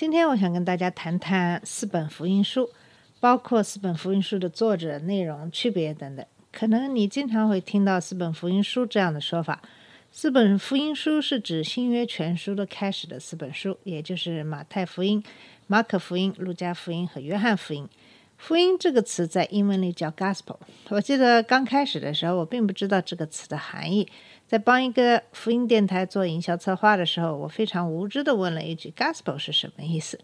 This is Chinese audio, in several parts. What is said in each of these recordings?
今天我想跟大家谈谈四本福音书，包括四本福音书的作者、内容、区别等等。可能你经常会听到四本福音书这样的说法。四本福音书是指新约全书的开始的四本书，也就是马太福音、马可福音、路加福音和约翰福音。福音这个词在英文里叫 gospel。我记得刚开始的时候，我并不知道这个词的含义。在帮一个福音电台做营销策划的时候，我非常无知的问了一句 “gospel” 是什么意思。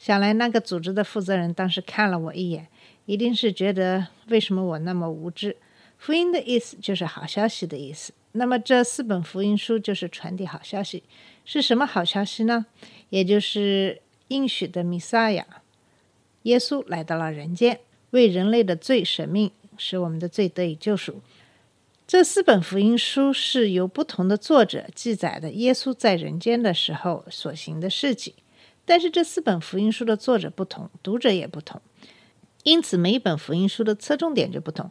想来那个组织的负责人当时看了我一眼，一定是觉得为什么我那么无知。福音的意思就是好消息的意思。那么这四本福音书就是传递好消息。是什么好消息呢？也就是应许的弥撒亚。耶稣来到了人间，为人类的罪舍命，使我们的罪得以救赎。这四本福音书是由不同的作者记载的耶稣在人间的时候所行的事迹，但是这四本福音书的作者不同，读者也不同，因此每一本福音书的侧重点就不同。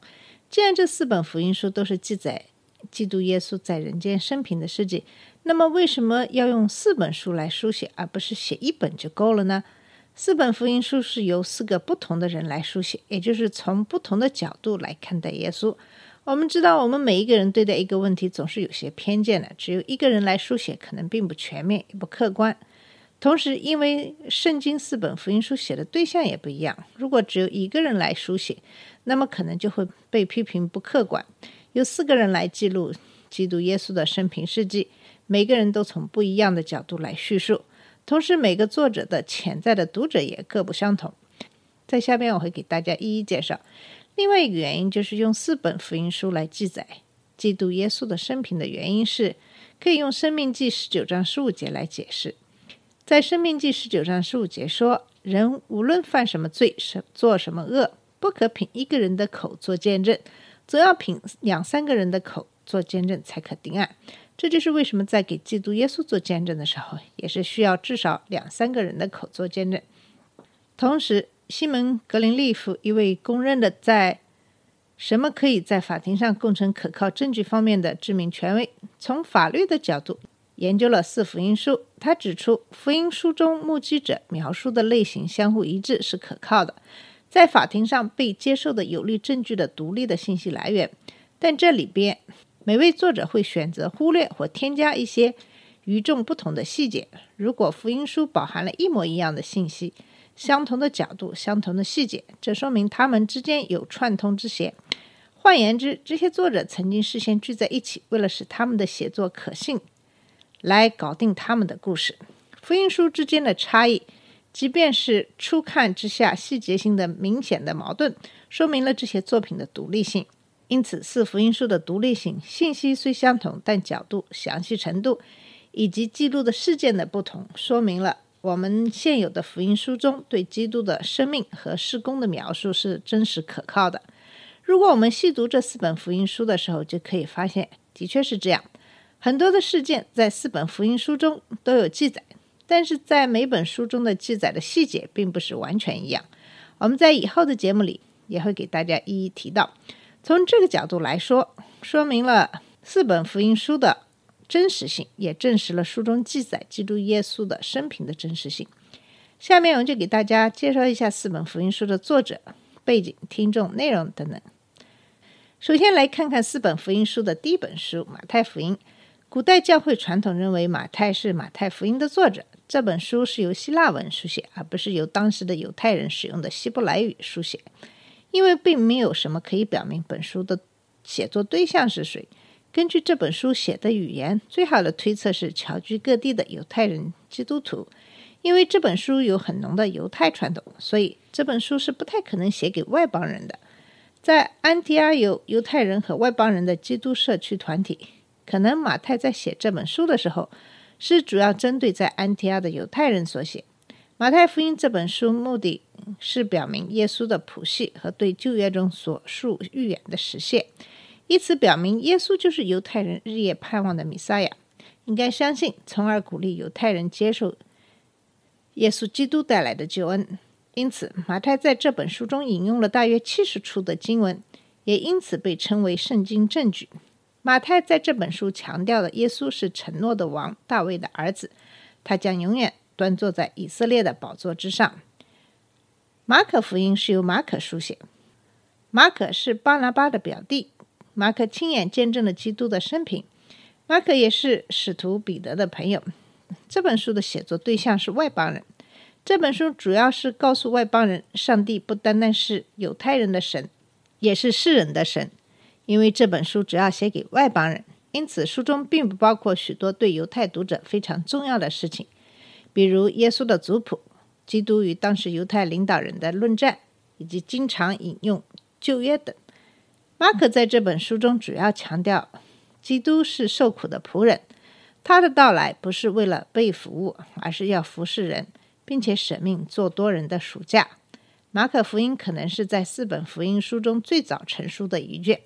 既然这四本福音书都是记载基督耶稣在人间生平的事迹，那么为什么要用四本书来书写，而不是写一本就够了呢？四本福音书是由四个不同的人来书写，也就是从不同的角度来看待耶稣。我们知道，我们每一个人对待一个问题总是有些偏见的，只有一个人来书写，可能并不全面也不客观。同时，因为圣经四本福音书写的对象也不一样，如果只有一个人来书写，那么可能就会被批评不客观。由四个人来记录基督耶稣的生平事迹，每个人都从不一样的角度来叙述，同时每个作者的潜在的读者也各不相同。在下边我会给大家一一介绍。另外一个原因就是用四本福音书来记载基督耶稣的生平的原因是，可以用《生命记》十九章十五节来解释。在《生命记》十九章十五节说：“人无论犯什么罪，什做什么恶，不可凭一个人的口做见证，总要凭两三个人的口做见证，才可定案。”这就是为什么在给基督耶稣做见证的时候，也是需要至少两三个人的口做见证。同时，西门·格林利夫，一位公认的在什么可以在法庭上构成可靠证据方面的知名权威，从法律的角度研究了四福音书。他指出，福音书中目击者描述的类型相互一致是可靠的，在法庭上被接受的有力证据的独立的信息来源。但这里边，每位作者会选择忽略或添加一些与众不同的细节。如果福音书饱含了一模一样的信息，相同的角度、相同的细节，这说明他们之间有串通之嫌。换言之，这些作者曾经事先聚在一起，为了使他们的写作可信，来搞定他们的故事。福音书之间的差异，即便是初看之下细节性的明显的矛盾，说明了这些作品的独立性。因此，四福音书的独立性，信息虽相同，但角度、详细程度以及记录的事件的不同，说明了。我们现有的福音书中对基督的生命和施工的描述是真实可靠的。如果我们细读这四本福音书的时候，就可以发现，的确是这样。很多的事件在四本福音书中都有记载，但是在每本书中的记载的细节并不是完全一样。我们在以后的节目里也会给大家一一提到。从这个角度来说，说明了四本福音书的。真实性也证实了书中记载基督耶稣的生平的真实性。下面我就给大家介绍一下四本福音书的作者、背景、听众、内容等等。首先来看看四本福音书的第一本书《马太福音》。古代教会传统认为马太是马太福音的作者。这本书是由希腊文书写，而不是由当时的犹太人使用的希伯来语书写，因为并没有什么可以表明本书的写作对象是谁。根据这本书写的语言，最好的推测是侨居各地的犹太人基督徒。因为这本书有很浓的犹太传统，所以这本书是不太可能写给外邦人的。在安提阿有犹太人和外邦人的基督社区团体，可能马太在写这本书的时候，是主要针对在安提阿的犹太人所写。马太福音这本书目的是表明耶稣的谱系和对旧约中所述预言的实现，以此表明耶稣就是犹太人日夜盼望的弥赛亚，应该相信，从而鼓励犹太人接受耶稣基督带来的救恩。因此，马太在这本书中引用了大约七十处的经文，也因此被称为圣经证据。马太在这本书强调的耶稣是承诺的王大卫的儿子，他将永远端坐在以色列的宝座之上。马可福音是由马可书写，马可是巴拿巴的表弟，马可亲眼见证了基督的生平，马可也是使徒彼得的朋友。这本书的写作对象是外邦人。这本书主要是告诉外邦人，上帝不单单是犹太人的神，也是世人的神。因为这本书主要写给外邦人，因此书中并不包括许多对犹太读者非常重要的事情，比如耶稣的族谱、基督与当时犹太领导人的论战，以及经常引用旧约等。马可在这本书中主要强调，基督是受苦的仆人，他的到来不是为了被服务，而是要服侍人。并且舍命做多人的暑假。马可福音可能是在四本福音书中最早成书的一卷。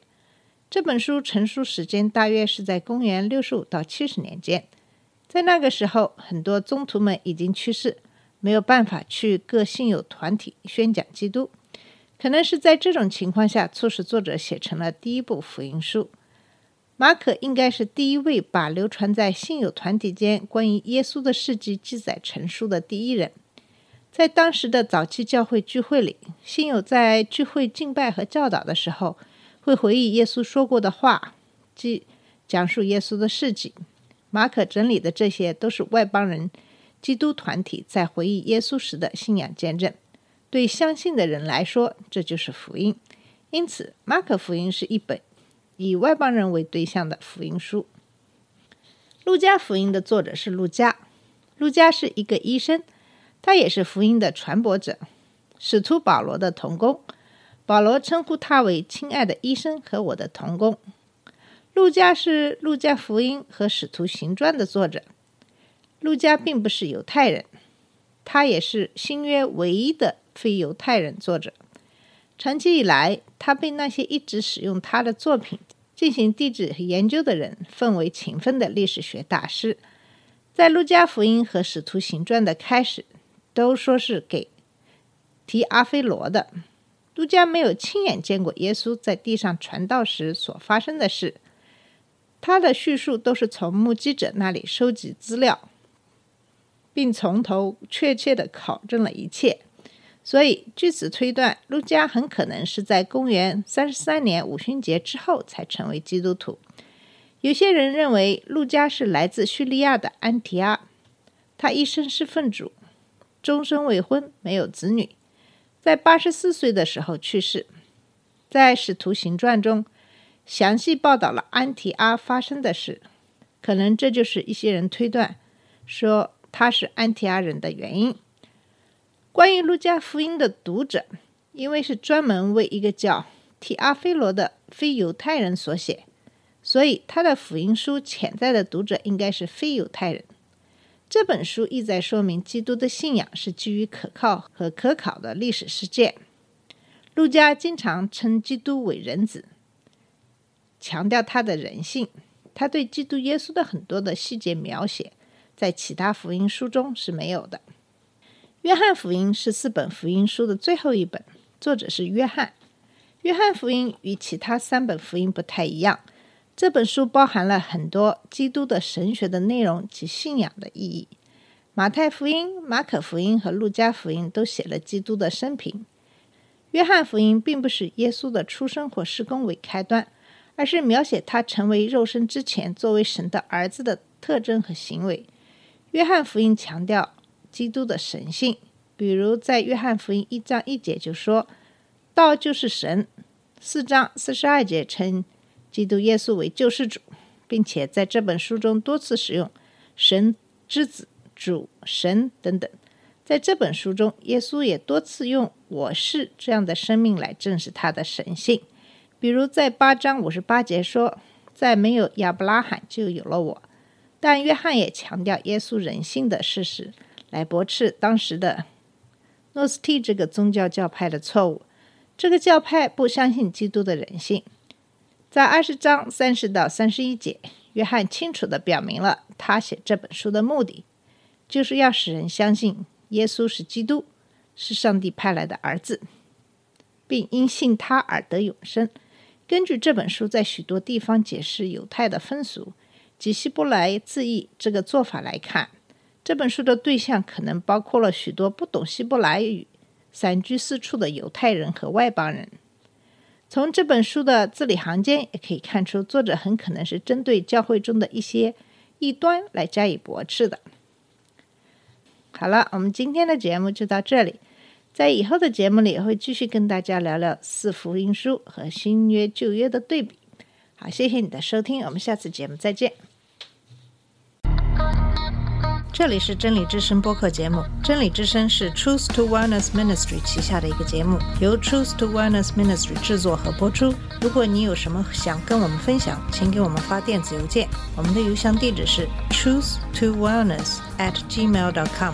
这本书成书时间大约是在公元六十五到七十年间。在那个时候，很多宗徒们已经去世，没有办法去各信友团体宣讲基督。可能是在这种情况下，促使作者写成了第一部福音书。马可应该是第一位把流传在信友团体间关于耶稣的事迹记载成书的第一人。在当时的早期教会聚会里，信友在聚会敬拜和教导的时候，会回忆耶稣说过的话，即讲述耶稣的事迹。马可整理的这些都是外邦人基督团体在回忆耶稣时的信仰见证。对相信的人来说，这就是福音。因此，马可福音是一本。以外邦人为对象的福音书，《路加福音》的作者是路加。路加是一个医生，他也是福音的传播者，使徒保罗的同工。保罗称呼他为“亲爱的医生”和我的同工。路加是《路加福音》和《使徒行传》的作者。路加并不是犹太人，他也是新约唯一的非犹太人作者。长期以来，他被那些一直使用他的作品进行地质研究的人奉为勤奋的历史学大师。在《路加福音》和《使徒行传》的开始，都说是给提阿非罗的。路加没有亲眼见过耶稣在地上传道时所发生的事，他的叙述都是从目击者那里收集资料，并从头确切的考证了一切。所以，据此推断，路加很可能是在公元三十三年五旬节之后才成为基督徒。有些人认为，路加是来自叙利亚的安提阿，他一生是奉主，终身未婚，没有子女，在八十四岁的时候去世。在《使徒行传》中，详细报道了安提阿发生的事，可能这就是一些人推断说他是安提阿人的原因。关于路加福音的读者，因为是专门为一个叫提阿非罗的非犹太人所写，所以他的福音书潜在的读者应该是非犹太人。这本书意在说明基督的信仰是基于可靠和可考的历史事件。路加经常称基督为人子，强调他的人性。他对基督耶稣的很多的细节描写，在其他福音书中是没有的。约翰福音是四本福音书的最后一本，作者是约翰。约翰福音与其他三本福音不太一样，这本书包含了很多基督的神学的内容及信仰的意义。马太福音、马可福音和路加福音都写了基督的生平。约翰福音并不是耶稣的出生或施工为开端，而是描写他成为肉身之前作为神的儿子的特征和行为。约翰福音强调。基督的神性，比如在约翰福音一章一节就说：“道就是神。”四章四十二节称基督耶稣为救世主，并且在这本书中多次使用“神之子”“主”“神”等等。在这本书中，耶稣也多次用“我是”这样的生命来证实他的神性，比如在八章五十八节说：“在没有亚伯拉罕就有了我。”但约翰也强调耶稣人性的事实。来驳斥当时的诺斯替这个宗教教派的错误。这个教派不相信基督的人性。在二十章三十到三十一节，约翰清楚地表明了他写这本书的目的，就是要使人相信耶稣是基督，是上帝派来的儿子，并因信他而得永生。根据这本书在许多地方解释犹太的风俗及希伯来字义这个做法来看，这本书的对象可能包括了许多不懂希伯来语、散居四处的犹太人和外邦人。从这本书的字里行间也可以看出，作者很可能是针对教会中的一些异端来加以驳斥的。好了，我们今天的节目就到这里，在以后的节目里会继续跟大家聊聊四福音书和新约旧约的对比。好，谢谢你的收听，我们下次节目再见。这里是真理之声播客节目。真理之声是 Truth to Wellness Ministry 旗下的一个节目，由 Truth to Wellness Ministry 制作和播出。如果你有什么想跟我们分享，请给我们发电子邮件，我们的邮箱地址是 truth to wellness at gmail dot com。